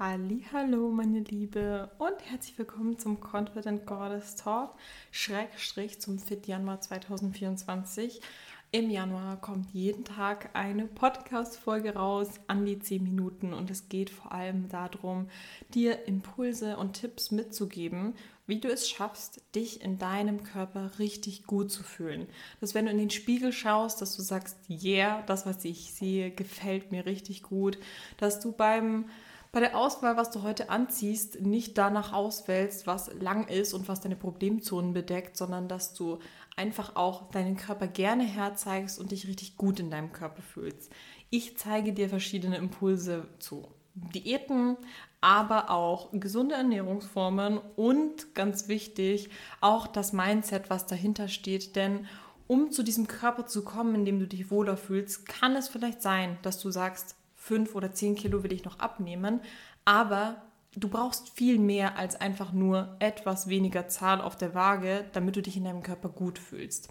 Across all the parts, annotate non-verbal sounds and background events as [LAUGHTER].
Hallo, meine Liebe und herzlich willkommen zum Confident Goddess Talk Schrägstrich zum Fit Januar 2024. Im Januar kommt jeden Tag eine Podcast-Folge raus, an die 10 Minuten und es geht vor allem darum, dir Impulse und Tipps mitzugeben, wie du es schaffst, dich in deinem Körper richtig gut zu fühlen. Dass wenn du in den Spiegel schaust, dass du sagst, yeah, das, was ich sehe, gefällt mir richtig gut, dass du beim bei der Auswahl, was du heute anziehst, nicht danach auswählst, was lang ist und was deine Problemzonen bedeckt, sondern dass du einfach auch deinen Körper gerne herzeigst und dich richtig gut in deinem Körper fühlst. Ich zeige dir verschiedene Impulse zu Diäten, aber auch gesunde Ernährungsformen und ganz wichtig auch das Mindset, was dahinter steht, denn um zu diesem Körper zu kommen, in dem du dich wohler fühlst, kann es vielleicht sein, dass du sagst, fünf oder zehn Kilo will ich noch abnehmen, aber du brauchst viel mehr als einfach nur etwas weniger Zahl auf der Waage, damit du dich in deinem Körper gut fühlst.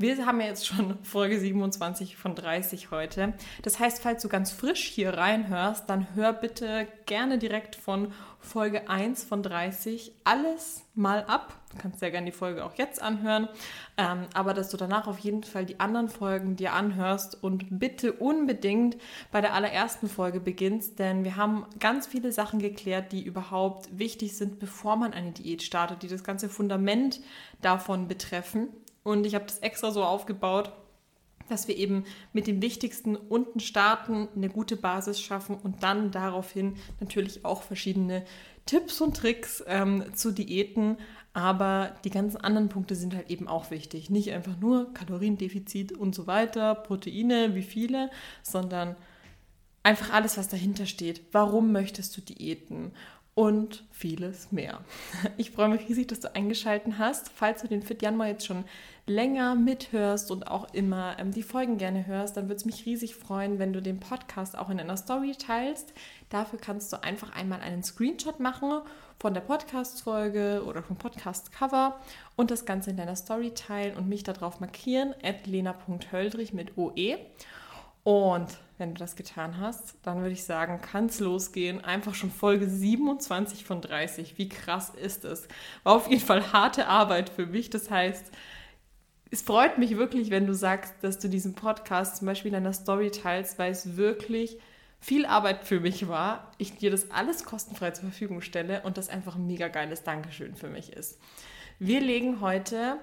Wir haben ja jetzt schon Folge 27 von 30 heute. Das heißt, falls du ganz frisch hier reinhörst, dann hör bitte gerne direkt von Folge 1 von 30 alles mal ab. Du kannst sehr gerne die Folge auch jetzt anhören, ähm, aber dass du danach auf jeden Fall die anderen Folgen dir anhörst und bitte unbedingt bei der allerersten Folge beginnst, denn wir haben ganz viele Sachen geklärt, die überhaupt wichtig sind, bevor man eine Diät startet, die das ganze Fundament davon betreffen. Und ich habe das extra so aufgebaut, dass wir eben mit dem Wichtigsten unten starten, eine gute Basis schaffen und dann daraufhin natürlich auch verschiedene Tipps und Tricks ähm, zu Diäten. Aber die ganzen anderen Punkte sind halt eben auch wichtig. Nicht einfach nur Kaloriendefizit und so weiter, Proteine, wie viele, sondern einfach alles, was dahinter steht. Warum möchtest du Diäten? Und vieles mehr. [LAUGHS] Ich freue mich riesig, dass du eingeschaltet hast. Falls du den Fit Januar jetzt schon länger mithörst und auch immer ähm, die Folgen gerne hörst, dann würde es mich riesig freuen, wenn du den Podcast auch in einer Story teilst. Dafür kannst du einfach einmal einen Screenshot machen von der Podcast-Folge oder vom Podcast-Cover und das Ganze in deiner Story teilen und mich darauf markieren, at lena.höldrich mit OE. Und wenn du das getan hast, dann würde ich sagen, kann es losgehen. Einfach schon Folge 27 von 30. Wie krass ist es? War auf jeden Fall harte Arbeit für mich. Das heißt, es freut mich wirklich, wenn du sagst, dass du diesen Podcast zum Beispiel in deiner Story teilst, weil es wirklich viel Arbeit für mich war. Ich dir das alles kostenfrei zur Verfügung stelle und das einfach ein mega geiles Dankeschön für mich ist. Wir legen heute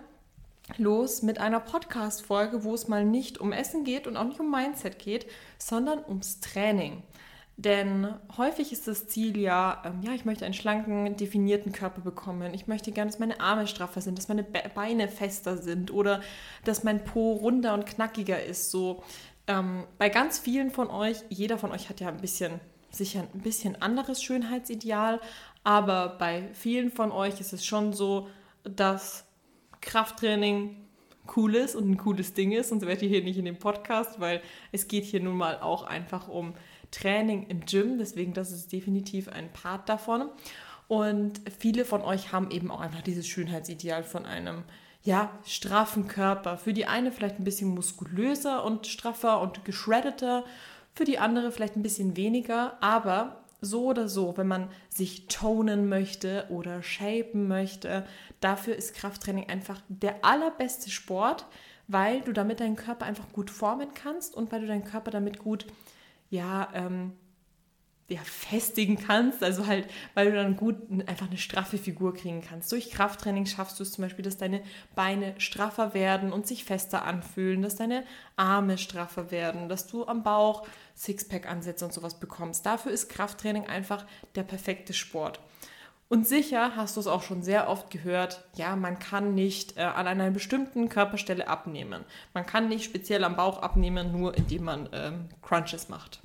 los mit einer Podcast-Folge, wo es mal nicht um Essen geht und auch nicht um Mindset geht, sondern ums Training. Denn häufig ist das Ziel ja, ähm, ja, ich möchte einen schlanken, definierten Körper bekommen. Ich möchte gerne, dass meine Arme straffer sind, dass meine Beine fester sind oder dass mein Po runder und knackiger ist. So ähm, bei ganz vielen von euch, jeder von euch hat ja ein bisschen sicher ein bisschen anderes Schönheitsideal, aber bei vielen von euch ist es schon so, dass Krafttraining cool ist und ein cooles Ding ist, sonst wäre ich hier nicht in dem Podcast, weil es geht hier nun mal auch einfach um Training im Gym, deswegen das ist definitiv ein Part davon. Und viele von euch haben eben auch einfach dieses Schönheitsideal von einem ja, straffen Körper. Für die eine vielleicht ein bisschen muskulöser und straffer und geschreddeter, für die andere vielleicht ein bisschen weniger, aber so oder so, wenn man sich tonen möchte oder shapen möchte, dafür ist Krafttraining einfach der allerbeste Sport, weil du damit deinen Körper einfach gut formen kannst und weil du deinen Körper damit gut, ja, ähm, ja, festigen kannst, also halt, weil du dann gut einfach eine straffe Figur kriegen kannst. Durch Krafttraining schaffst du es zum Beispiel, dass deine Beine straffer werden und sich fester anfühlen, dass deine Arme straffer werden, dass du am Bauch Sixpack-Ansätze und sowas bekommst. Dafür ist Krafttraining einfach der perfekte Sport. Und sicher hast du es auch schon sehr oft gehört, ja, man kann nicht äh, an einer bestimmten Körperstelle abnehmen. Man kann nicht speziell am Bauch abnehmen, nur indem man ähm, Crunches macht.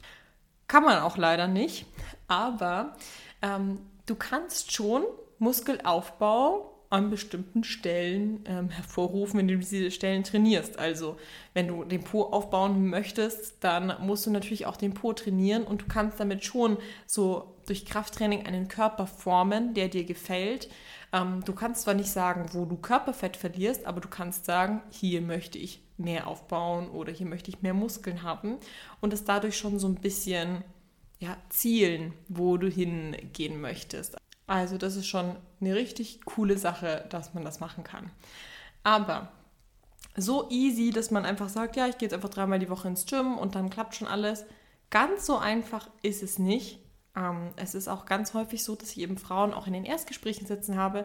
Kann man auch leider nicht, aber ähm, du kannst schon Muskelaufbau an bestimmten Stellen ähm, hervorrufen, wenn du diese Stellen trainierst. Also wenn du den Po aufbauen möchtest, dann musst du natürlich auch den Po trainieren und du kannst damit schon so durch Krafttraining einen Körper formen, der dir gefällt. Ähm, du kannst zwar nicht sagen, wo du Körperfett verlierst, aber du kannst sagen, hier möchte ich mehr aufbauen oder hier möchte ich mehr Muskeln haben und es dadurch schon so ein bisschen ja, Zielen, wo du hingehen möchtest. Also das ist schon eine richtig coole Sache, dass man das machen kann. Aber so easy, dass man einfach sagt, ja, ich gehe jetzt einfach dreimal die Woche ins Gym und dann klappt schon alles. Ganz so einfach ist es nicht. Ähm, es ist auch ganz häufig so, dass ich eben Frauen auch in den Erstgesprächen sitzen habe,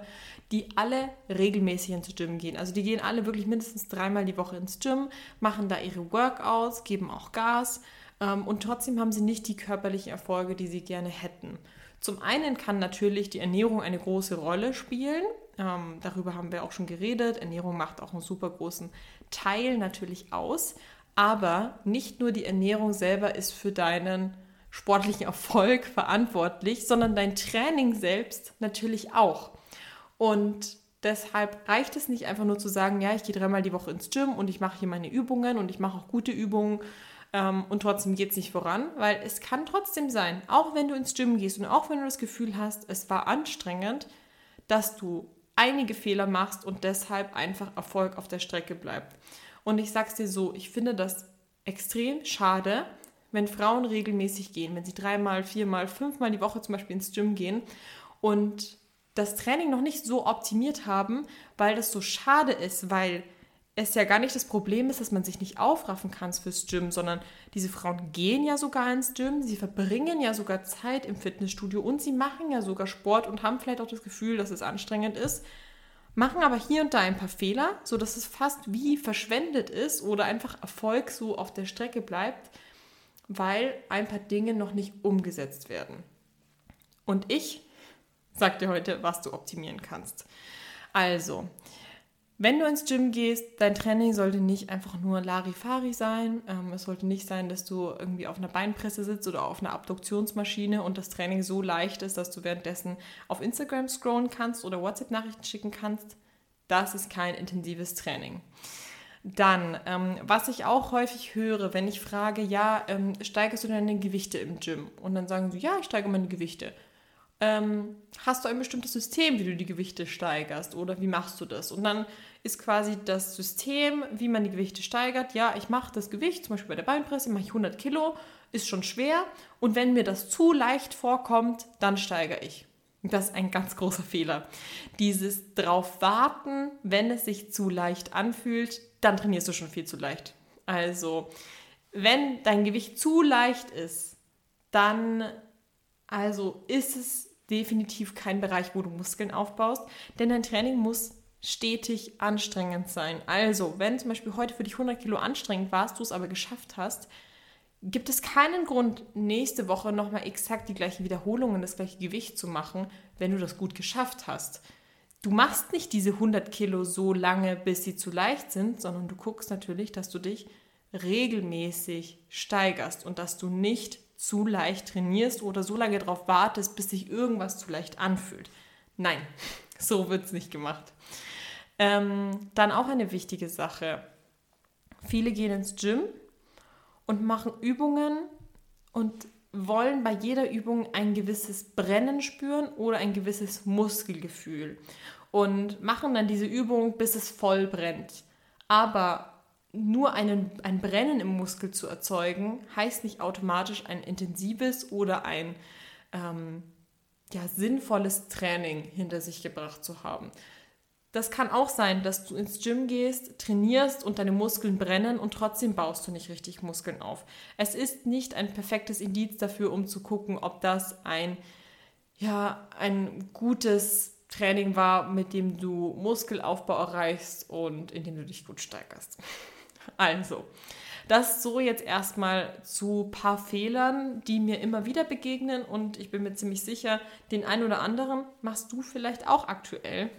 die alle regelmäßig ins Gym gehen. Also die gehen alle wirklich mindestens dreimal die Woche ins Gym, machen da ihre Workouts, geben auch Gas ähm, und trotzdem haben sie nicht die körperlichen Erfolge, die sie gerne hätten. Zum einen kann natürlich die Ernährung eine große Rolle spielen. Ähm, darüber haben wir auch schon geredet. Ernährung macht auch einen super großen Teil natürlich aus. Aber nicht nur die Ernährung selber ist für deinen sportlichen [LAUGHS] Erfolg verantwortlich, sondern dein Training selbst natürlich auch. Und deshalb reicht es nicht einfach nur zu sagen, ja, ich gehe dreimal die Woche ins Gym und ich mache hier meine Übungen und ich mache auch gute Übungen ähm, und trotzdem geht es nicht voran, weil es kann trotzdem sein, auch wenn du ins Gym gehst und auch wenn du das Gefühl hast, es war anstrengend, dass du einige Fehler machst und deshalb einfach Erfolg auf der Strecke bleibt. Und ich sag's dir so, ich finde das extrem schade, wenn Frauen regelmäßig gehen, wenn sie dreimal, viermal, fünfmal die Woche zum Beispiel ins Gym gehen und das Training noch nicht so optimiert haben, weil das so schade ist, weil es ja gar nicht das Problem ist, dass man sich nicht aufraffen kann fürs Gym, sondern diese Frauen gehen ja sogar ins Gym, sie verbringen ja sogar Zeit im Fitnessstudio und sie machen ja sogar Sport und haben vielleicht auch das Gefühl, dass es anstrengend ist, machen aber hier und da ein paar Fehler, sodass es fast wie verschwendet ist oder einfach Erfolg so auf der Strecke bleibt, weil ein paar Dinge noch nicht umgesetzt werden. Und ich sag dir heute, was du optimieren kannst. Also, wenn du ins Gym gehst, dein Training sollte nicht einfach nur Larifari sein. Ähm, es sollte nicht sein, dass du irgendwie auf einer Beinpresse sitzt oder auf einer Abduktionsmaschine und das Training so leicht ist, dass du währenddessen auf Instagram scrollen kannst oder WhatsApp-Nachrichten schicken kannst. Das ist kein intensives Training. Dann, ähm, was ich auch häufig höre, wenn ich frage, ja, ähm, steigerst du deine Gewichte im Gym? Und dann sagen sie, ja, ich steige meine Gewichte. Ähm, hast du ein bestimmtes System, wie du die Gewichte steigerst oder wie machst du das? Und dann ist quasi das System, wie man die Gewichte steigert. Ja, ich mache das Gewicht, zum Beispiel bei der Beinpresse, mache ich 100 Kilo, ist schon schwer. Und wenn mir das zu leicht vorkommt, dann steigere ich. Das ist ein ganz großer Fehler. Dieses drauf warten, wenn es sich zu leicht anfühlt, dann trainierst du schon viel zu leicht. Also, wenn dein Gewicht zu leicht ist, dann also ist es definitiv kein Bereich, wo du Muskeln aufbaust, denn dein Training muss stetig anstrengend sein. Also, wenn zum Beispiel heute für dich 100 Kilo anstrengend warst, du es aber geschafft hast, gibt es keinen Grund, nächste Woche nochmal exakt die gleiche Wiederholung und das gleiche Gewicht zu machen, wenn du das gut geschafft hast. Du machst nicht diese 100 Kilo so lange, bis sie zu leicht sind, sondern du guckst natürlich, dass du dich regelmäßig steigerst und dass du nicht zu leicht trainierst oder so lange darauf wartest, bis sich irgendwas zu leicht anfühlt. Nein, [LAUGHS] so wird es nicht gemacht. Ähm, dann auch eine wichtige Sache. Viele gehen ins Gym und machen Übungen und wollen bei jeder Übung ein gewisses Brennen spüren oder ein gewisses Muskelgefühl und machen dann diese Übung, bis es voll brennt. Aber nur einen, ein Brennen im Muskel zu erzeugen, heißt nicht automatisch ein intensives oder ein ähm, ja, sinnvolles Training hinter sich gebracht zu haben. Das kann auch sein, dass du ins Gym gehst, trainierst und deine Muskeln brennen und trotzdem baust du nicht richtig Muskeln auf. Es ist nicht ein perfektes Indiz dafür, um zu gucken, ob das ein, ja, ein gutes Training war, mit dem du Muskelaufbau erreichst und in dem du dich gut steigerst. Also, das so jetzt erstmal zu ein paar Fehlern, die mir immer wieder begegnen und ich bin mir ziemlich sicher, den einen oder anderen machst du vielleicht auch aktuell.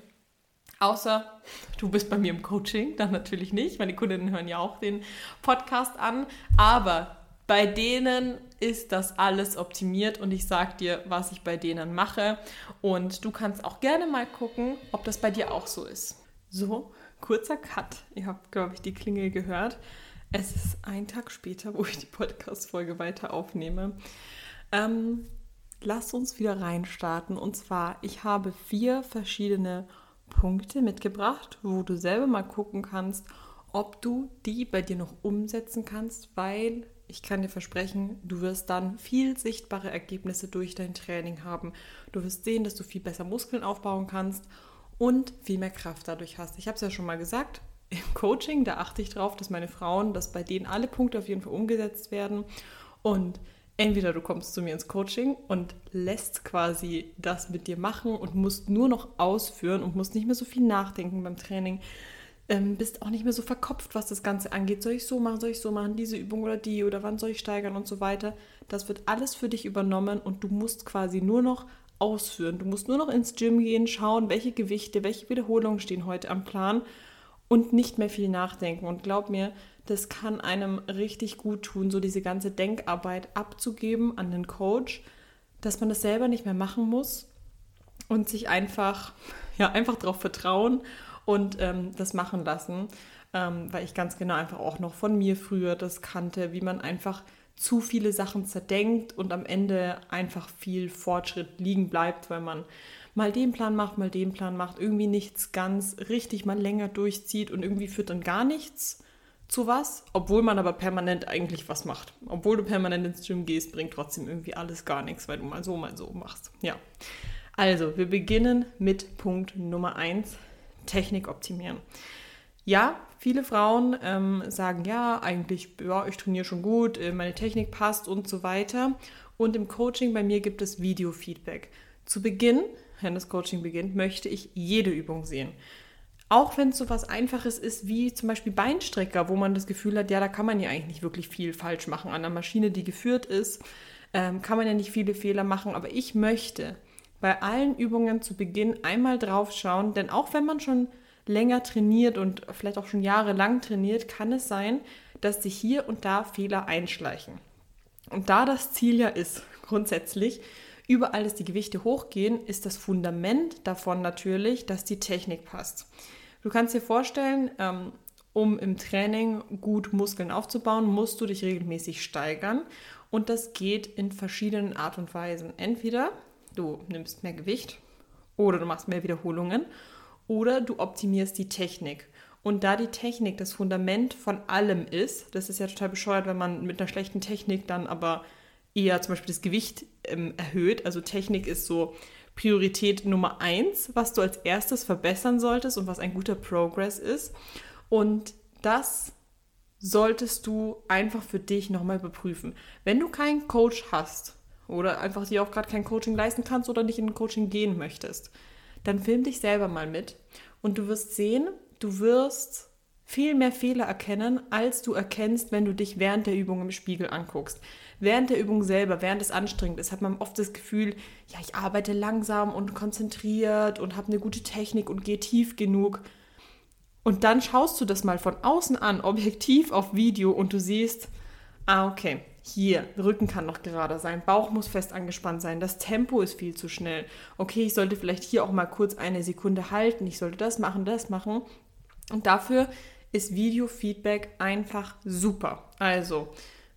Außer du bist bei mir im Coaching, dann natürlich nicht. Meine Kundinnen hören ja auch den Podcast an. Aber bei denen ist das alles optimiert und ich sage dir, was ich bei denen mache. Und du kannst auch gerne mal gucken, ob das bei dir auch so ist. So, kurzer Cut. Ihr habt, glaube ich, die Klingel gehört. Es ist ein Tag später, wo ich die Podcast-Folge weiter aufnehme. Ähm, lass uns wieder reinstarten. Und zwar, ich habe vier verschiedene Punkte mitgebracht, wo du selber mal gucken kannst, ob du die bei dir noch umsetzen kannst, weil ich kann dir versprechen, du wirst dann viel sichtbare Ergebnisse durch dein Training haben. Du wirst sehen, dass du viel besser Muskeln aufbauen kannst und viel mehr Kraft dadurch hast. Ich habe es ja schon mal gesagt, im Coaching, da achte ich darauf, dass meine Frauen, dass bei denen alle Punkte auf jeden Fall umgesetzt werden. Und entweder du kommst zu mir ins Coaching und lässt quasi das mit dir machen und musst nur noch ausführen und musst nicht mehr so viel nachdenken beim Training, ähm, bist auch nicht mehr so verkopft, was das Ganze angeht. Soll ich so machen, soll ich so machen, diese Übung oder die oder wann soll ich steigern und so weiter. Das wird alles für dich übernommen und du musst quasi nur noch ausführen. Du musst nur noch ins Gym gehen, schauen, welche Gewichte, welche Wiederholungen stehen heute am Plan und nicht mehr viel nachdenken. Und glaub mir, das kann einem richtig gut tun, so diese ganze Denkarbeit abzugeben an den Coach, dass man das selber nicht mehr machen muss und sich einfach, [LAUGHS] ja, einfach darauf vertrauen und ähm, das machen lassen, ähm, weil ich ganz genau einfach auch noch von mir früher das kannte, wie man einfach zu viele Sachen zerdenkt und am Ende einfach viel Fortschritt liegen bleibt, weil man mal den Plan macht, mal den Plan macht, irgendwie nichts ganz richtig mal länger durchzieht und irgendwie führt dann gar nichts zu was, obwohl man aber permanent eigentlich was macht. Obwohl du permanent ins Gym gehst, bringt trotzdem irgendwie alles gar nichts, weil du mal so, mal so machst. Ja. Also, wir beginnen mit Punkt Nummer 1, Technik optimieren. Ja, viele Frauen ähm, sagen, ja, eigentlich, ja, ich trainiere schon gut, äh, meine Technik passt und so weiter. Und im Coaching bei mir gibt es Video-Feedback. Zu Beginn, wenn das Coaching beginnt, möchte ich jede Übung sehen. Auch wenn es so was Einfaches ist wie zum Beispiel Beinstrecker, wo man das Gefühl hat, ja, da kann man ja eigentlich nicht wirklich viel falsch machen. An einer Maschine, die geführt ist, ähm, kann man ja nicht viele Fehler machen. Aber ich möchte, bei allen Übungen zu Beginn einmal drauf schauen, denn auch wenn man schon länger trainiert und vielleicht auch schon jahrelang trainiert, kann es sein, dass sich hier und da Fehler einschleichen. Und da das Ziel ja ist, grundsätzlich, überall, dass die Gewichte hochgehen, ist das Fundament davon natürlich, dass die Technik passt. Du kannst dir vorstellen, ähm, um im Training gut Muskeln aufzubauen, musst du dich regelmäßig steigern. Und das geht in verschiedenen Art und Weisen. Entweder du nimmst mehr Gewicht oder du machst mehr Wiederholungen oder du optimierst die Technik. Und da die Technik das Fundament von allem ist, das ist ja total bescheuert, wenn man mit einer schlechten Technik dann aber eher zum Beispiel das Gewicht ähm, erhöht. Also Technik ist so Priorität Nummer eins, was du als erstes verbessern solltest und was ein guter Progress ist. Und das solltest du einfach für dich nochmal überprüfen. Wenn du keinen Coach hast, oder einfach dir auch gerade kein Coaching leisten kannst oder nicht in ein Coaching gehen möchtest, dann film dich selber mal mit und du wirst sehen, du wirst viel mehr Fehler erkennen, als du erkennst, wenn du dich während der Übung im Spiegel anguckst. Während der Übung selber, während es anstrengend ist, hat man oft das Gefühl, ja, ich arbeite langsam und konzentriert und habe eine gute Technik und gehe tief genug. Und dann schaust du das mal von außen an, [LAUGHS] objektiv auf Video und du siehst, ah, okay, hier, Rücken kann noch gerader sein, Bauch muss fest angespannt sein, das Tempo ist viel zu schnell. Okay, ich sollte vielleicht hier auch mal kurz eine Sekunde halten, ich sollte das machen, das machen. Und dafür ist Video-Feedback einfach super. Also,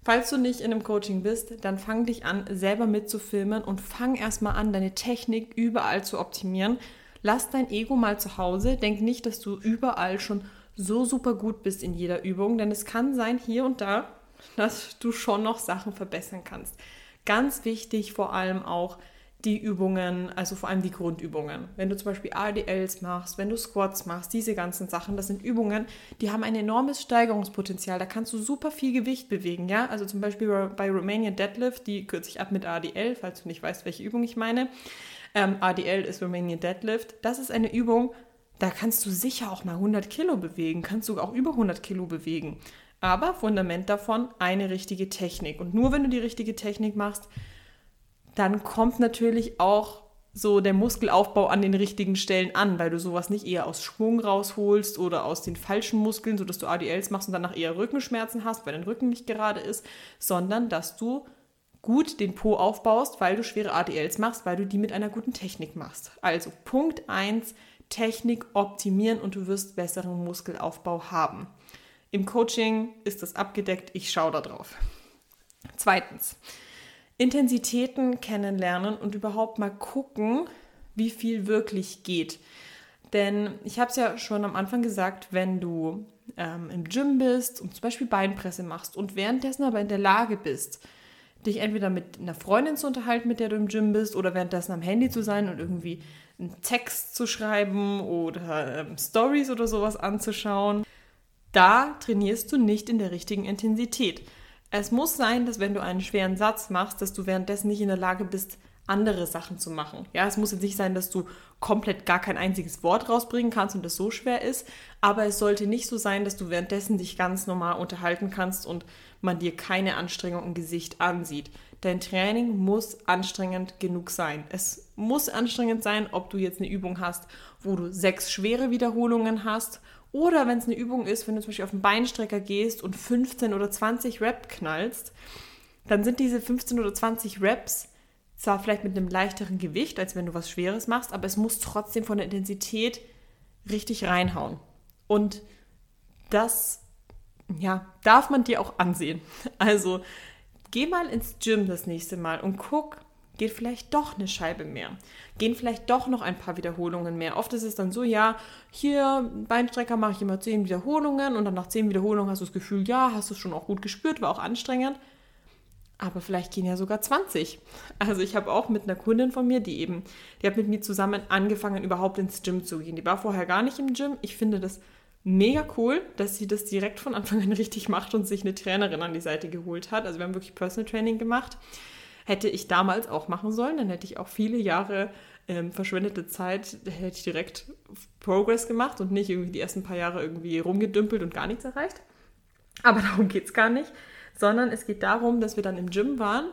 falls du nicht in einem Coaching bist, dann fang dich an, selber mitzufilmen und fang erstmal an, deine Technik überall zu optimieren. Lass dein Ego mal zu Hause, denk nicht, dass du überall schon so super gut bist in jeder Übung, denn es kann sein, hier und da dass du schon noch Sachen verbessern kannst. Ganz wichtig vor allem auch die Übungen, also vor allem die Grundübungen. Wenn du zum Beispiel ADLs machst, wenn du Squats machst, diese ganzen Sachen, das sind Übungen, die haben ein enormes Steigerungspotenzial. Da kannst du super viel Gewicht bewegen, ja. Also zum Beispiel bei Romanian Deadlift, die kürze ich ab mit ADL, falls du nicht weißt, welche Übung ich meine. Ähm, ADL ist Romanian Deadlift. Das ist eine Übung, da kannst du sicher auch mal 100 Kilo bewegen, kannst du auch über 100 Kilo bewegen. Aber Fundament davon eine richtige Technik. Und nur wenn du die richtige Technik machst, dann kommt natürlich auch so der Muskelaufbau an den richtigen Stellen an, weil du sowas nicht eher aus Schwung rausholst oder aus den falschen Muskeln, sodass du ADLs machst und danach eher Rückenschmerzen hast, weil dein Rücken nicht gerade ist, sondern dass du gut den Po aufbaust, weil du schwere ADLs machst, weil du die mit einer guten Technik machst. Also Punkt 1, Technik optimieren und du wirst besseren Muskelaufbau haben. Im Coaching ist das abgedeckt, ich schaue da drauf. Zweitens, Intensitäten kennenlernen und überhaupt mal gucken, wie viel wirklich geht. Denn ich habe es ja schon am Anfang gesagt, wenn du ähm, im Gym bist und zum Beispiel Beinpresse machst und währenddessen aber in der Lage bist, dich entweder mit einer Freundin zu unterhalten, mit der du im Gym bist, oder währenddessen am Handy zu sein und irgendwie einen Text zu schreiben oder ähm, Stories oder sowas anzuschauen, da trainierst du nicht in der richtigen Intensität. Es muss sein, dass wenn du einen schweren Satz machst, dass du währenddessen nicht in der Lage bist, andere Sachen zu machen. Ja, es muss jetzt nicht sein, dass du komplett gar kein einziges Wort rausbringen kannst und das so schwer ist, aber es sollte nicht so sein, dass du währenddessen dich ganz normal unterhalten kannst und man dir keine Anstrengung im Gesicht ansieht. Dein Training muss anstrengend genug sein. Es muss anstrengend sein, ob du jetzt eine Übung hast, wo du sechs schwere Wiederholungen hast oder wenn es eine Übung ist, wenn du zum Beispiel auf den Beinstrecker gehst und 15 oder 20 Rep knallst, dann sind diese 15 oder 20 Reps zwar vielleicht mit einem leichteren Gewicht, als wenn du was Schweres machst, aber es muss trotzdem von der Intensität richtig reinhauen. Und das, ja, darf man dir auch ansehen. [LAUGHS] Also geh mal ins Gym das nächste Mal und guck, geht vielleicht doch eine Scheibe mehr. Gehen vielleicht doch noch ein paar Wiederholungen mehr. Oft ist es dann so, ja, hier Beinstrecker mache ich immer 10 Wiederholungen und dann nach 10 Wiederholungen hast du das Gefühl, ja, hast du es schon auch gut gespürt, war auch anstrengend aber vielleicht gehen ja sogar 20. Also ich habe auch mit einer Kundin von mir, die eben, die hat mit mir zusammen angefangen, überhaupt ins Gym zu gehen. Die war vorher gar nicht im Gym. Ich finde das mega cool, dass sie das direkt von Anfang an [LAUGHS] richtig macht und sich eine Trainerin an die Seite geholt hat. Also wir haben wirklich Personal Training gemacht. Hätte ich damals auch machen sollen, dann hätte ich auch viele Jahre ähm, verschwendete Zeit, hätte ich direkt Progress gemacht und nicht irgendwie die ersten paar Jahre irgendwie rumgedümpelt und gar nichts erreicht. Aber [LAUGHS] darum geht es gar nicht sondern es geht darum, dass wir dann im Gym waren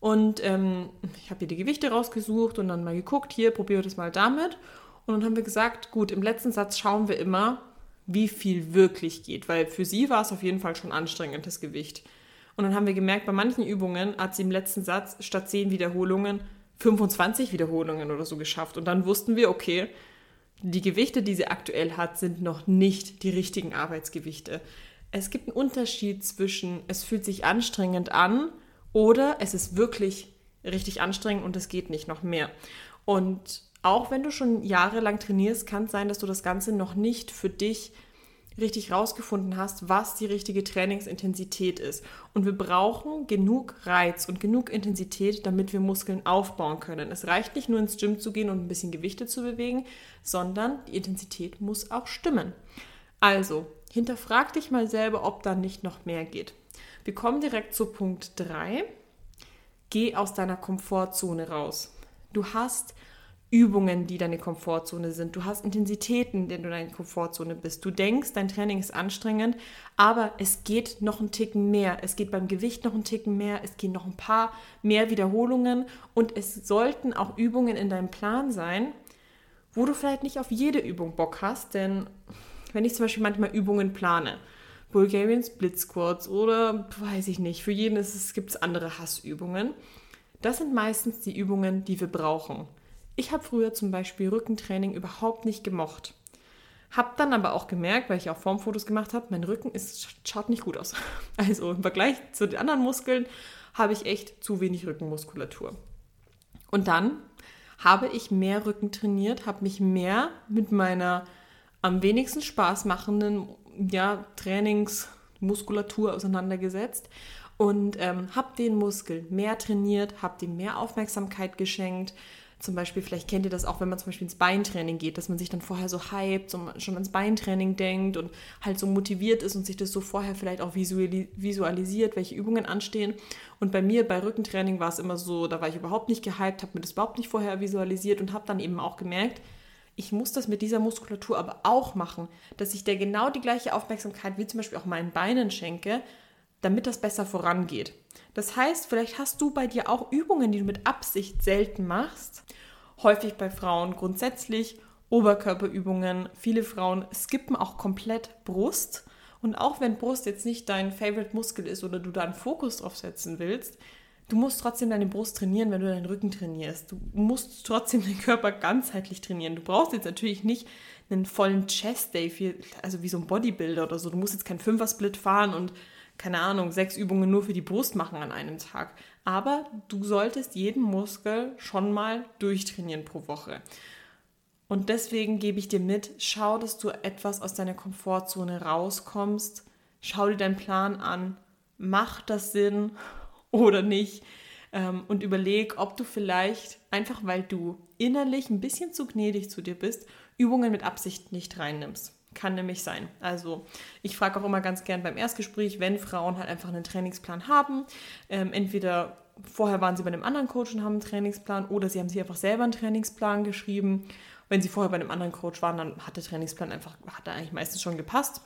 und ähm, ich habe hier die Gewichte rausgesucht und dann mal geguckt, hier, probiere das mal damit. Und dann haben wir gesagt, gut, im letzten Satz schauen wir immer, wie viel wirklich geht, weil für sie war es auf jeden Fall schon anstrengend, das Gewicht. Und dann haben wir gemerkt, bei manchen Übungen hat sie im letzten Satz statt 10 Wiederholungen 25 Wiederholungen oder so geschafft. Und dann wussten wir, okay, die Gewichte, die sie aktuell hat, sind noch nicht die richtigen Arbeitsgewichte es gibt einen Unterschied zwischen, es fühlt sich anstrengend an oder es ist wirklich richtig anstrengend und es geht nicht noch mehr. Und auch wenn du schon jahrelang trainierst, kann es sein, dass du das Ganze noch nicht für dich richtig rausgefunden hast, was die richtige Trainingsintensität ist. Und wir brauchen genug Reiz und genug Intensität, damit wir Muskeln aufbauen können. Es reicht nicht nur ins Gym zu gehen und ein bisschen Gewichte zu bewegen, sondern die Intensität muss auch stimmen. Also, hinterfrag dich mal selber, ob da nicht noch mehr geht. Wir kommen direkt zu Punkt 3. Geh aus deiner Komfortzone raus. Du hast Übungen, die deine Komfortzone sind. Du hast Intensitäten, in denen du deine Komfortzone bist. Du denkst, dein Training ist anstrengend, aber es geht noch einen Ticken mehr. Es geht beim Gewicht noch einen Ticken mehr. Es gehen noch ein paar mehr Wiederholungen und es sollten auch Übungen in deinem Plan sein, wo du vielleicht nicht auf jede Übung Bock hast, denn wenn ich zum Beispiel manchmal Übungen plane, Bulgarian Split Squats oder weiß ich nicht, für jeden gibt es andere Hassübungen. Das sind meistens die Übungen, die wir brauchen. Ich habe früher zum Beispiel Rückentraining überhaupt nicht gemocht. Hab dann aber auch gemerkt, weil ich auch Formfotos gemacht habe, mein Rücken ist, schaut nicht gut aus. [LAUGHS] Also im Vergleich zu den anderen Muskeln habe ich echt zu wenig Rückenmuskulatur. Und dann habe ich mehr Rücken trainiert, habe mich mehr mit meiner am wenigsten Spaß machenden ja, Trainingsmuskulatur auseinandergesetzt und ähm, habe den Muskel mehr trainiert, habe dem mehr Aufmerksamkeit geschenkt. Zum Beispiel, vielleicht kennt ihr das auch, wenn man zum Beispiel ins Beintraining geht, dass man sich dann vorher so hypt, so schon ans Beintraining denkt und halt so motiviert ist und sich das so vorher vielleicht auch visualisiert, welche Übungen anstehen. Und bei mir, bei Rückentraining war es immer so, da war ich überhaupt nicht gehypt, habe mir das überhaupt nicht vorher visualisiert und habe dann eben auch gemerkt, ich muss das mit dieser Muskulatur aber auch machen, dass ich der genau die gleiche Aufmerksamkeit wie zum Beispiel auch meinen Beinen schenke, damit das besser vorangeht. Das heißt, vielleicht hast du bei dir auch Übungen, die du mit Absicht selten machst. Häufig bei Frauen grundsätzlich Oberkörperübungen. Viele Frauen skippen auch komplett Brust. Und auch wenn Brust jetzt nicht dein Favorite Muskel ist oder du da einen Fokus drauf setzen willst, du musst trotzdem deine Brust trainieren, wenn du deinen Rücken trainierst. Du musst trotzdem [LAUGHS] den Körper ganzheitlich trainieren. Du brauchst jetzt natürlich nicht einen vollen Chest Day, also wie so ein Bodybuilder oder so. Du musst jetzt keinen Fünfer-Split fahren und keine Ahnung, sechs Übungen nur für die Brust machen an einem Tag. Aber du solltest jeden Muskel schon mal durchtrainieren pro Woche. Und deswegen gebe ich dir mit, schau, dass du etwas aus deiner Komfortzone rauskommst. Schau dir deinen Plan an. Macht das Sinn [LAUGHS] oder nicht? Ähm, und überleg, ob du vielleicht, einfach weil du innerlich ein bisschen zu gnädig zu dir bist, Übungen mit Absicht nicht reinnimmst. Kann nämlich sein. Also ich frage auch immer ganz gern beim Erstgespräch, wenn Frauen halt einfach einen Trainingsplan haben, ähm, entweder vorher waren sie bei einem anderen Coach und haben einen Trainingsplan oder sie haben sich einfach selber einen Trainingsplan geschrieben. Wenn sie vorher bei einem anderen Coach waren, dann hat der Trainingsplan einfach, hat er eigentlich meistens schon gepasst.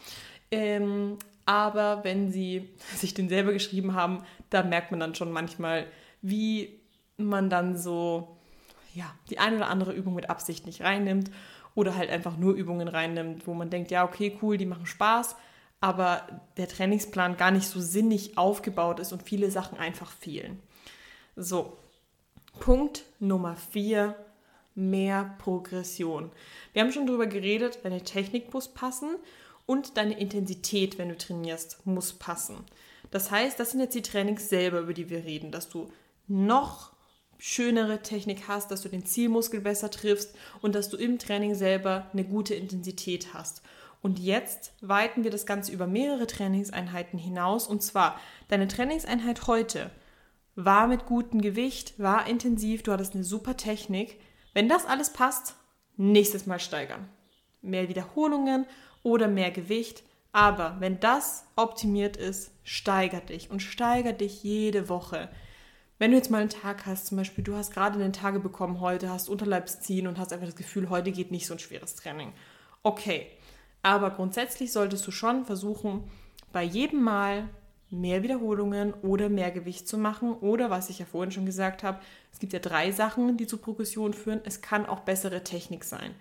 Ähm, aber wenn sie [LAUGHS] sich den selber geschrieben haben, da merkt man dann schon manchmal, wie man dann so ja, die eine oder andere Übung mit Absicht nicht reinnimmt oder halt einfach nur Übungen reinnimmt, wo man denkt, ja, okay, cool, die machen Spaß, aber der Trainingsplan gar nicht so sinnig aufgebaut ist und viele Sachen einfach fehlen. So, Punkt Nummer vier, mehr Progression. Wir haben schon darüber geredet, deine Technik muss passen und deine Intensität, wenn du trainierst, muss passen. Das heißt, das sind jetzt die Trainings selber, über die wir reden, dass du noch schönere Technik hast, dass du den Zielmuskel besser triffst und dass du im Training selber eine gute Intensität hast. Und jetzt weiten wir das Ganze über mehrere Trainingseinheiten hinaus. Und zwar, deine Trainingseinheit heute war mit gutem Gewicht, war intensiv, du hattest eine super Technik. Wenn das alles passt, nächstes Mal steigern. Mehr Wiederholungen oder mehr Gewicht. Aber wenn das optimiert ist, steigert dich und steigert dich jede Woche. Wenn du jetzt mal einen Tag hast, zum Beispiel, du hast gerade einen Tage bekommen heute, hast Unterleibsziehen und hast einfach das Gefühl, heute geht nicht so ein schweres Training. Okay, aber grundsätzlich solltest du schon versuchen, bei jedem Mal mehr Wiederholungen oder mehr Gewicht zu machen. Oder was ich ja vorhin schon gesagt habe, es gibt ja drei Sachen, die zu Progression führen. Es kann auch bessere Technik sein.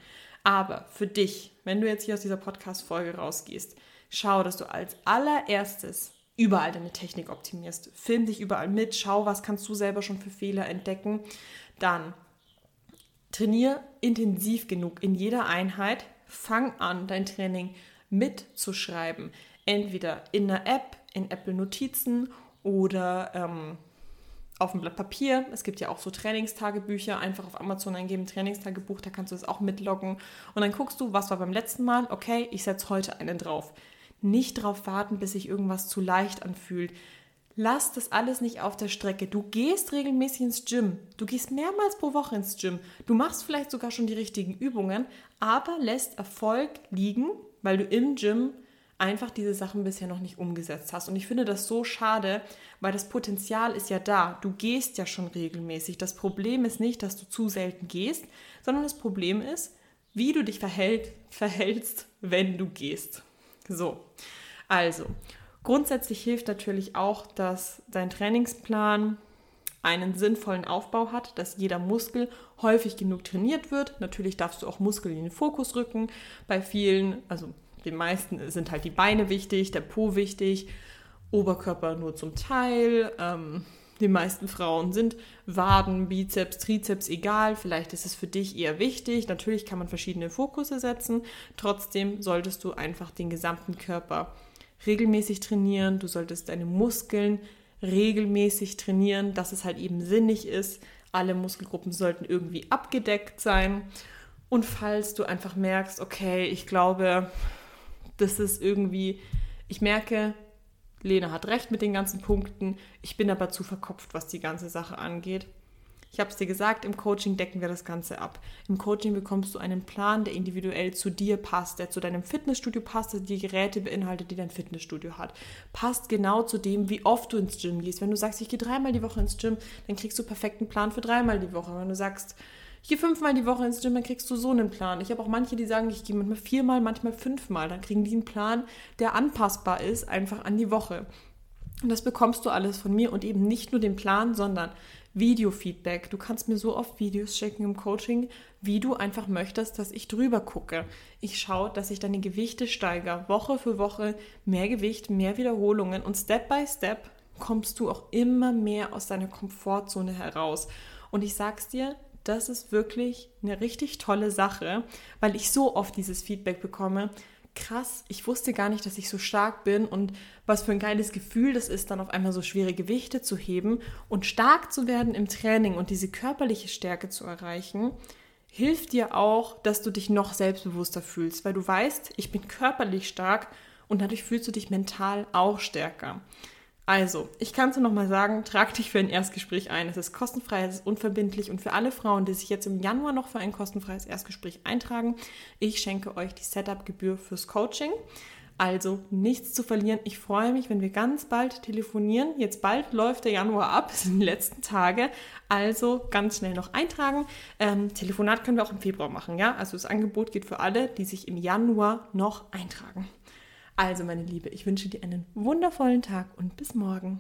Aber für dich, wenn du jetzt hier aus dieser Podcast-Folge rausgehst, schau, dass du als allererstes überall deine Technik optimierst. Film dich überall mit, schau, was kannst du selber schon für Fehler entdecken. Dann trainier intensiv genug in jeder Einheit. Fang an, dein Training mitzuschreiben. Entweder in einer App, in Apple Notizen oder ähm, auf dem Blatt Papier. Es gibt ja auch so Trainingstagebücher. Einfach auf Amazon eingeben, Trainingstagebuch, da kannst du es auch mitloggen. Und dann guckst du, was war beim letzten Mal. Okay, ich setze heute einen drauf nicht darauf warten, bis sich irgendwas zu leicht anfühlt. Lass das alles nicht auf der Strecke. Du gehst regelmäßig ins Gym. Du gehst mehrmals pro Woche ins Gym. Du machst vielleicht sogar schon die richtigen Übungen, aber lässt Erfolg liegen, weil du im Gym einfach diese Sachen bisher noch nicht umgesetzt hast. Und ich finde das so schade, weil das Potenzial ist ja da. Du gehst ja schon regelmäßig. Das Problem ist nicht, dass du zu selten gehst, sondern das Problem ist, wie du dich verhält, verhältst, wenn du gehst. So, also grundsätzlich hilft natürlich auch, dass dein Trainingsplan einen sinnvollen Aufbau hat, dass jeder Muskel häufig genug trainiert wird. Natürlich darfst du auch Muskeln in den Fokus rücken. Bei vielen, also den meisten sind halt die Beine wichtig, der Po wichtig, Oberkörper nur zum Teil. Ähm, den meisten Frauen sind Waden, Bizeps, Trizeps egal. Vielleicht ist es für dich eher wichtig. Natürlich kann man verschiedene Fokusse setzen. Trotzdem solltest du einfach den gesamten Körper regelmäßig trainieren. Du solltest deine Muskeln regelmäßig trainieren, dass es halt eben sinnig ist. Alle Muskelgruppen sollten irgendwie abgedeckt sein. Und falls du einfach merkst, okay, ich glaube, das ist irgendwie, ich merke, Lena hat recht mit den ganzen Punkten. Ich bin aber zu verkopft, was die ganze Sache angeht. Ich habe es dir gesagt, im Coaching decken wir das Ganze ab. Im Coaching bekommst du einen Plan, der individuell zu dir passt, der zu deinem Fitnessstudio passt, der die Geräte beinhaltet, die dein Fitnessstudio hat. Passt genau zu dem, wie oft du ins Gym gehst. Wenn du sagst, ich gehe dreimal die Woche ins Gym, dann kriegst du perfekten Plan für dreimal die Woche. Wenn du sagst, gehe fünfmal die Woche ins Gym, dann kriegst du so einen Plan. Ich habe auch manche, die sagen, ich gehe manchmal viermal, manchmal fünfmal. Dann kriegen die einen Plan, der anpassbar ist, einfach an die Woche. Und das bekommst du alles von mir und eben nicht nur den Plan, sondern Video-Feedback. Du kannst mir so oft Videos schicken im Coaching, wie du einfach möchtest, dass ich drüber gucke. Ich schaue, dass ich deine Gewichte steigere, Woche für Woche mehr Gewicht, mehr Wiederholungen und Step by Step kommst du auch immer mehr aus deiner Komfortzone heraus. Und ich sag's dir, das ist wirklich eine richtig tolle Sache, weil ich so oft dieses Feedback bekomme. Krass, ich wusste gar nicht, dass ich so stark bin und was für ein geiles Gefühl das ist, dann auf einmal so schwere Gewichte zu heben und stark zu werden im Training und diese körperliche Stärke zu erreichen. hilft dir auch, dass du dich noch selbstbewusster fühlst, weil du weißt, ich bin körperlich stark und dadurch fühlst du dich mental auch stärker. Also, ich kann es nur nochmal sagen, trag dich für ein Erstgespräch ein. Es ist kostenfrei, es ist unverbindlich und für alle Frauen, die sich jetzt im Januar noch für ein kostenfreies Erstgespräch eintragen, ich schenke euch die Setup-Gebühr fürs Coaching. Also nichts zu verlieren. Ich freue mich, wenn wir ganz bald telefonieren. Jetzt bald läuft der Januar ab, [LAUGHS] es sind die letzten Tage. Also ganz schnell noch eintragen. Ähm, Telefonat können wir auch im Februar machen, ja? Also das Angebot geht für alle, die sich im Januar noch eintragen. Also, meine Liebe, ich wünsche dir einen wundervollen Tag und bis morgen.